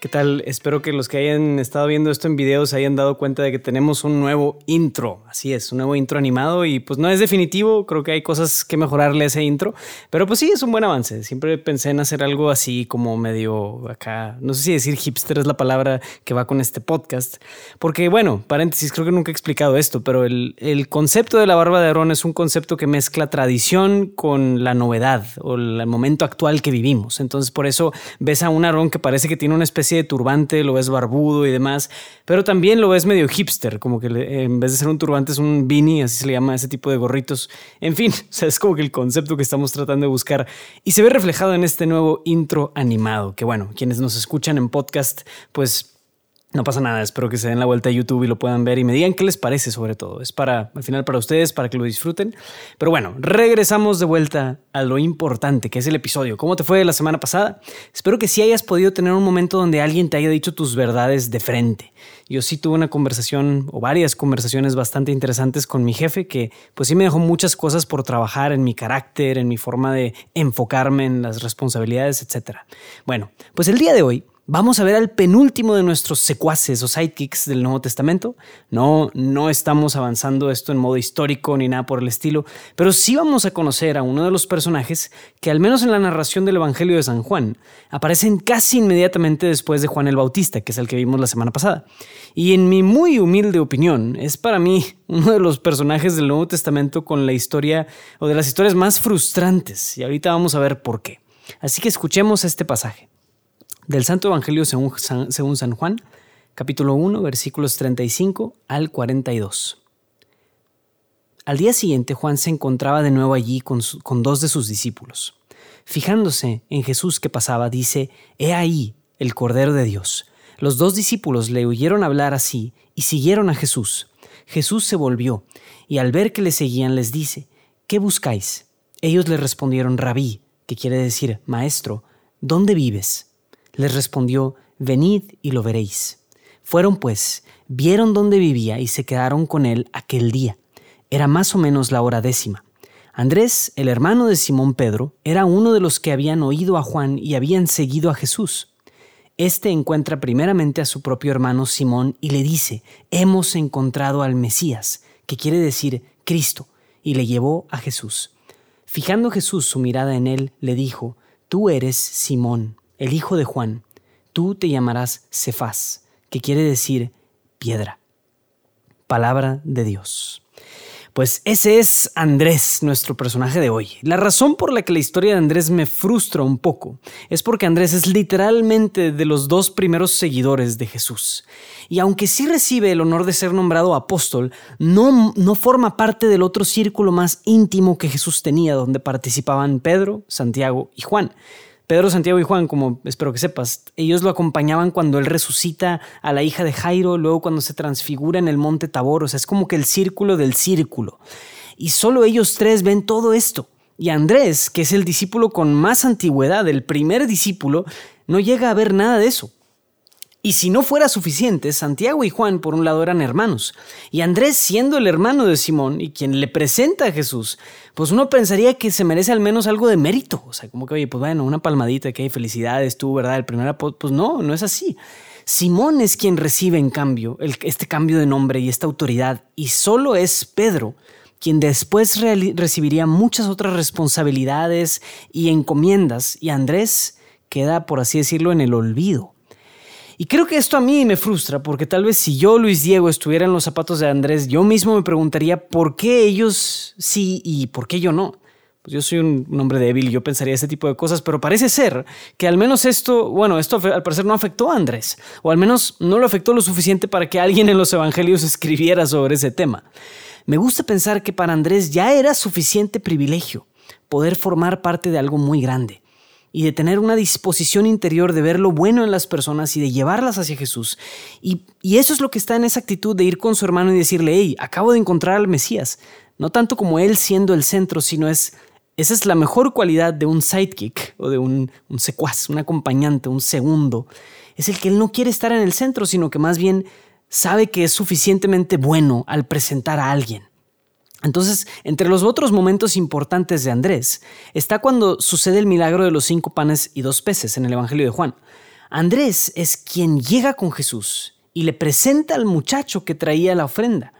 ¿Qué tal? Espero que los que hayan estado viendo esto en video se hayan dado cuenta de que tenemos un nuevo intro. Así es, un nuevo intro animado y pues no es definitivo, creo que hay cosas que mejorarle a ese intro, pero pues sí, es un buen avance. Siempre pensé en hacer algo así como medio acá, no sé si decir hipster es la palabra que va con este podcast, porque bueno, paréntesis, creo que nunca he explicado esto, pero el, el concepto de la barba de Aarón es un concepto que mezcla tradición con la novedad o el momento actual que vivimos. Entonces por eso ves a un Aarón que parece que tiene una especie de turbante, lo ves barbudo y demás, pero también lo ves medio hipster, como que en vez de ser un turbante es un beanie, así se le llama ese tipo de gorritos. En fin, o sea, es como que el concepto que estamos tratando de buscar y se ve reflejado en este nuevo intro animado, que bueno, quienes nos escuchan en podcast, pues no pasa nada, espero que se den la vuelta a YouTube y lo puedan ver y me digan qué les parece sobre todo. Es para, al final, para ustedes, para que lo disfruten. Pero bueno, regresamos de vuelta a lo importante, que es el episodio. ¿Cómo te fue la semana pasada? Espero que sí hayas podido tener un momento donde alguien te haya dicho tus verdades de frente. Yo sí tuve una conversación o varias conversaciones bastante interesantes con mi jefe que pues sí me dejó muchas cosas por trabajar en mi carácter, en mi forma de enfocarme en las responsabilidades, etc. Bueno, pues el día de hoy Vamos a ver al penúltimo de nuestros secuaces o sidekicks del Nuevo Testamento. No, no estamos avanzando esto en modo histórico ni nada por el estilo, pero sí vamos a conocer a uno de los personajes que al menos en la narración del Evangelio de San Juan aparecen casi inmediatamente después de Juan el Bautista, que es el que vimos la semana pasada. Y en mi muy humilde opinión, es para mí uno de los personajes del Nuevo Testamento con la historia o de las historias más frustrantes. Y ahorita vamos a ver por qué. Así que escuchemos este pasaje del Santo Evangelio según San, Juan, capítulo 1, versículos 35 al 42. Al día siguiente Juan se encontraba de nuevo allí con, con dos de sus discípulos. Fijándose en Jesús que pasaba, dice, He ahí el Cordero de Dios. Los dos discípulos le oyeron hablar así y siguieron a Jesús. Jesús se volvió y al ver que le seguían les dice, ¿qué buscáis? Ellos le respondieron, Rabí, que quiere decir, Maestro, ¿dónde vives? Les respondió, Venid y lo veréis. Fueron pues, vieron dónde vivía y se quedaron con él aquel día. Era más o menos la hora décima. Andrés, el hermano de Simón Pedro, era uno de los que habían oído a Juan y habían seguido a Jesús. Este encuentra primeramente a su propio hermano Simón y le dice, Hemos encontrado al Mesías, que quiere decir Cristo, y le llevó a Jesús. Fijando Jesús su mirada en él, le dijo, Tú eres Simón, el hijo de Juan, tú te llamarás Cefás, que quiere decir piedra. Palabra de Dios. Pues ese es Andrés, nuestro personaje de hoy. La razón por la que la historia de Andrés me frustra un poco es porque Andrés es literalmente de los dos primeros seguidores de Jesús. Y aunque sí recibe el honor de ser nombrado apóstol, no, no forma parte del otro círculo más íntimo que Jesús tenía, donde participaban Pedro, Santiago y Juan. Pedro, Santiago y Juan, como espero que sepas, ellos lo acompañaban cuando él resucita a la hija de Jairo, luego cuando se transfigura en el monte Tabor, o sea, es como que el círculo del círculo. Y solo ellos tres ven todo esto. Y Andrés, que es el discípulo con más antigüedad, el primer discípulo, no llega a ver nada de eso. Y si no fuera suficiente, Santiago y Juan por un lado eran hermanos, y Andrés siendo el hermano de Simón y quien le presenta a Jesús, pues uno pensaría que se merece al menos algo de mérito, o sea, como que, oye, pues bueno, una palmadita, que hay felicidades, tú, ¿verdad? El primer pues no, no es así. Simón es quien recibe en cambio este cambio de nombre y esta autoridad, y solo es Pedro quien después recibiría muchas otras responsabilidades y encomiendas, y Andrés queda, por así decirlo, en el olvido. Y creo que esto a mí me frustra, porque tal vez si yo, Luis Diego, estuviera en los zapatos de Andrés, yo mismo me preguntaría por qué ellos sí y por qué yo no. Pues yo soy un, hombre débil y yo pensaría ese tipo de cosas, pero parece ser que al menos esto, bueno, esto al parecer no afectó a Andrés, o al menos no lo afectó lo suficiente para que alguien en los evangelios escribiera sobre ese tema. Me gusta pensar que para Andrés ya era suficiente privilegio poder formar parte de algo muy grande y de tener una disposición interior de ver lo bueno en las personas y de llevarlas hacia Jesús. Y, eso es lo que está en esa actitud de ir con su hermano y decirle, hey, acabo de encontrar al Mesías. No tanto como él siendo el centro, sino es, esa es la mejor cualidad de un sidekick o de un, un secuaz, un acompañante, un segundo. Es el que él no quiere estar en el centro, sino que más bien sabe que es suficientemente bueno al presentar a alguien. Entonces, entre los otros momentos importantes de Andrés está cuando sucede el milagro de los cinco panes y dos peces en el Evangelio de Juan. Andrés es quien llega con Jesús y le presenta al muchacho que traía la ofrenda.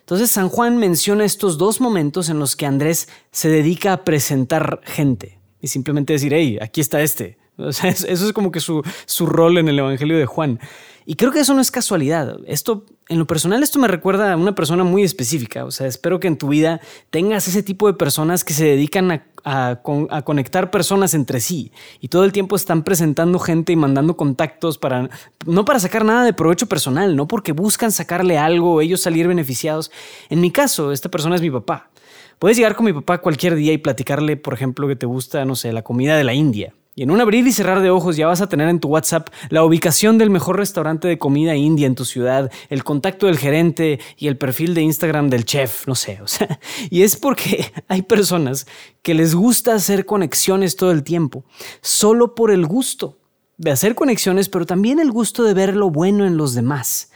Entonces San Juan menciona estos dos momentos en los que Andrés se dedica a presentar gente y simplemente decir, hey, aquí está este. eso es como que su, su rol en el Evangelio de Juan. Y creo que eso no es casualidad. Esto, en lo personal, esto me recuerda a una persona muy específica. O sea, espero que en tu vida tengas ese tipo de personas que se dedican a, a, conectar personas entre sí y todo el tiempo están presentando gente y mandando contactos para, no para sacar nada de provecho personal, no porque buscan sacarle algo o ellos salir beneficiados. En mi caso, esta persona es mi papá. Puedes llegar con mi papá cualquier día y platicarle, por ejemplo, que te gusta, no sé, la comida de la India y en un abrir y cerrar de ojos ya vas a tener en tu WhatsApp la ubicación del mejor restaurante de comida india en tu ciudad, el contacto del gerente y el perfil de Instagram del chef, no sé, o sea, y es porque hay personas que les gusta hacer conexiones todo el tiempo, solo por el gusto de hacer conexiones, pero también el gusto de ver lo bueno en los demás.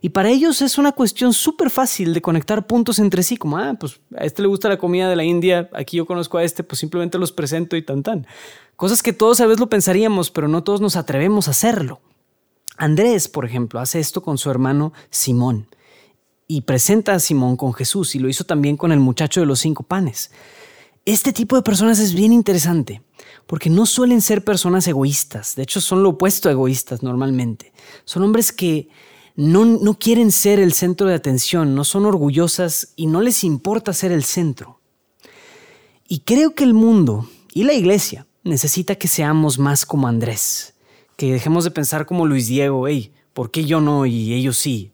Y para ellos es una cuestión súper fácil de conectar puntos entre sí, como, ah, pues a este le gusta la comida de la India, aquí yo conozco a este, pues simplemente los presento y tan tan. Cosas que todos a veces lo pensaríamos, pero no todos nos atrevemos a hacerlo. Andrés, por ejemplo, hace esto con su hermano Simón y presenta a Simón con Jesús y lo hizo también con el muchacho de los cinco panes. Este tipo de personas es bien interesante porque no suelen ser personas egoístas, de hecho son lo opuesto a egoístas normalmente. Son hombres que no, quieren ser el centro de atención, no son orgullosas y no les importa ser el centro. Y creo que el mundo y la iglesia necesita que seamos más como Andrés, que dejemos de pensar como Luis Diego, hey, ¿por qué yo no y ellos sí?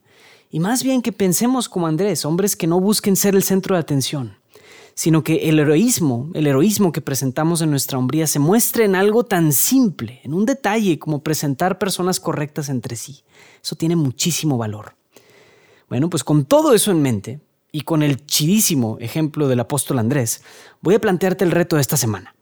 Y más bien que pensemos como Andrés, hombres que no busquen ser el centro de atención, sino que el heroísmo, el heroísmo que presentamos en nuestra hombría se muestre en algo tan simple, en un detalle como presentar personas correctas entre sí. Eso tiene muchísimo valor. Bueno, pues con todo eso en mente y con el chidísimo ejemplo del apóstol Andrés, voy a plantearte el reto de esta semana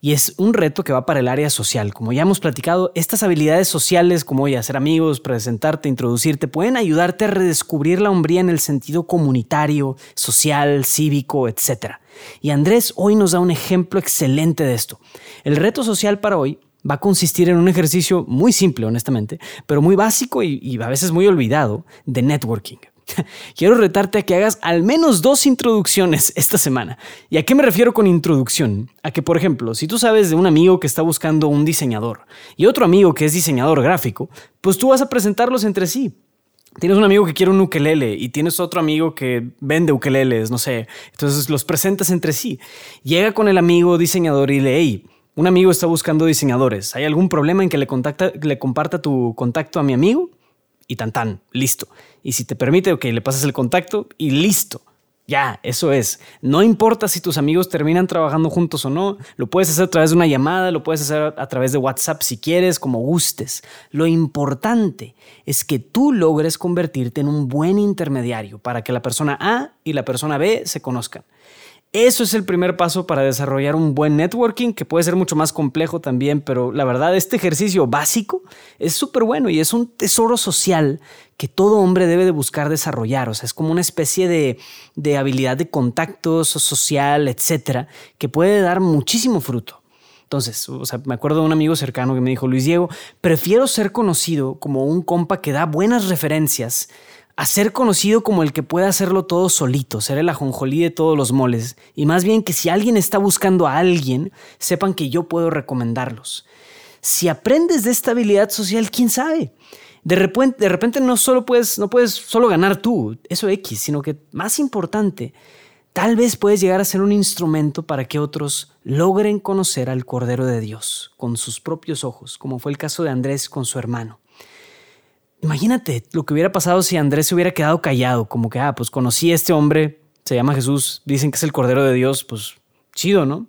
y es un reto que va para el área social. Como ya hemos platicado, estas habilidades sociales como hoy hacer amigos, presentarte, introducirte, pueden ayudarte a redescubrir la hombría en el sentido comunitario, social, cívico, etc. Y Andrés hoy nos da un ejemplo excelente de esto. El reto social para hoy va a consistir en un ejercicio muy simple, honestamente, pero muy básico y, y a veces muy olvidado de networking. Quiero retarte a que hagas al menos dos introducciones esta semana. ¿Y a qué me refiero con introducción? A que, por ejemplo, si tú sabes de un amigo que está buscando un diseñador y otro amigo que es diseñador gráfico, pues tú vas a presentarlos entre sí. Tienes un amigo que quiere un ukelele y tienes otro amigo que vende ukeleles, no sé. Entonces los presentas entre sí. Llega con el amigo diseñador y le, hey, un amigo está buscando diseñadores. ¿Hay algún problema en que le, le comparta tu contacto a mi amigo? Y tan tan, listo. Y si te permite, ok, le pasas el contacto y listo. Ya, eso es. No importa si tus amigos terminan trabajando juntos o no, lo puedes hacer a través de una llamada, lo puedes hacer a través de WhatsApp si quieres, como gustes. Lo importante es que tú logres convertirte en un buen intermediario para que la persona A y la persona B se conozcan. Eso es el primer paso para desarrollar un buen networking, que puede ser mucho más complejo también, pero la verdad este ejercicio básico es súper bueno y es un tesoro social que todo hombre debe de buscar desarrollar. O sea, es como una especie de, de habilidad de contactos social, etcétera, que puede dar muchísimo fruto. Entonces, o sea, me acuerdo de un amigo cercano que me dijo, Luis Diego, prefiero ser conocido como un compa que da buenas referencias a ser conocido como el que puede hacerlo todo solito, ser el ajonjolí de todos los moles, y más bien que si alguien está buscando a alguien, sepan que yo puedo recomendarlos. Si aprendes de esta habilidad social, quién sabe. De repente, de repente no solo puedes, no puedes solo ganar tú, eso X, sino que más importante, tal vez puedes llegar a ser un instrumento para que otros logren conocer al Cordero de Dios con sus propios ojos, como fue el caso de Andrés con su hermano. Imagínate lo que hubiera pasado si Andrés se hubiera quedado callado, como que, ah, pues conocí a este hombre, se llama Jesús, dicen que es el Cordero de Dios, pues chido, ¿no?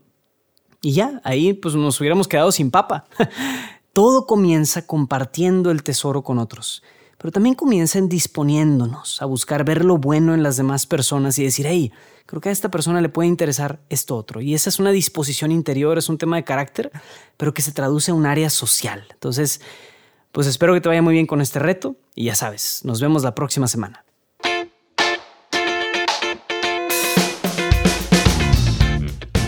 Y ya, ahí pues nos hubiéramos quedado sin papa. Todo comienza compartiendo el tesoro con otros, pero también comienza en disponiéndonos a buscar ver lo bueno en las demás personas y decir, hey, creo que a esta persona le puede interesar esto otro. Y esa es una disposición interior, es un tema de carácter, pero que se traduce a un área social. Entonces, pues espero que te vaya muy bien con este reto y ya sabes, nos vemos la próxima semana.